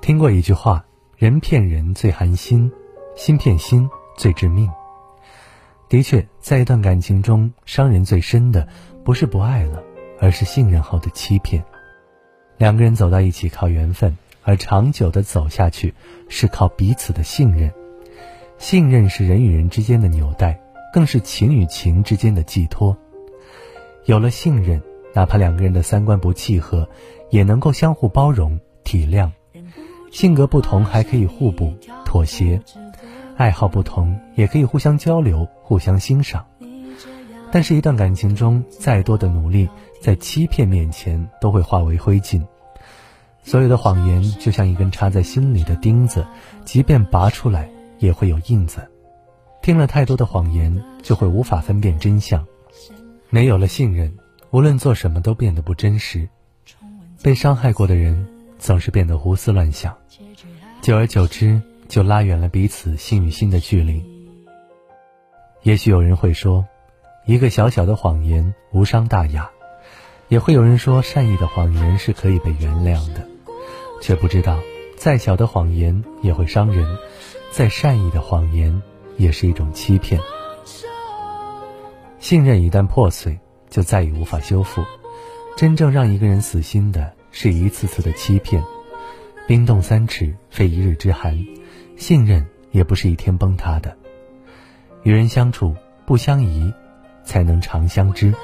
听过一句话：“人骗人最寒心，心骗心最致命。”的确，在一段感情中，伤人最深的不是不爱了，而是信任后的欺骗。两个人走到一起靠缘分，而长久的走下去是靠彼此的信任。信任是人与人之间的纽带，更是情与情之间的寄托。有了信任，哪怕两个人的三观不契合，也能够相互包容体谅。性格不同还可以互补妥协，爱好不同也可以互相交流、互相欣赏。但是，一段感情中再多的努力，在欺骗面前都会化为灰烬。所有的谎言就像一根插在心里的钉子，即便拔出来也会有印子。听了太多的谎言，就会无法分辨真相。没有了信任，无论做什么都变得不真实。被伤害过的人。总是变得胡思乱想，久而久之就拉远了彼此心与心的距离。也许有人会说，一个小小的谎言无伤大雅；也会有人说，善意的谎言是可以被原谅的，却不知道，再小的谎言也会伤人，再善意的谎言也是一种欺骗。信任一旦破碎，就再也无法修复。真正让一个人死心的。是一次次的欺骗，冰冻三尺非一日之寒，信任也不是一天崩塌的。与人相处不相疑，才能长相知。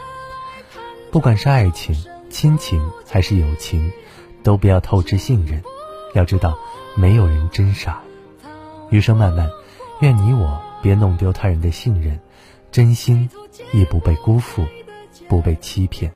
不管是爱情、亲情还是友情，都不要透支信任。要知道，没有人真傻。余生漫漫，愿你我别弄丢他人的信任，真心亦不被辜负，不被欺骗。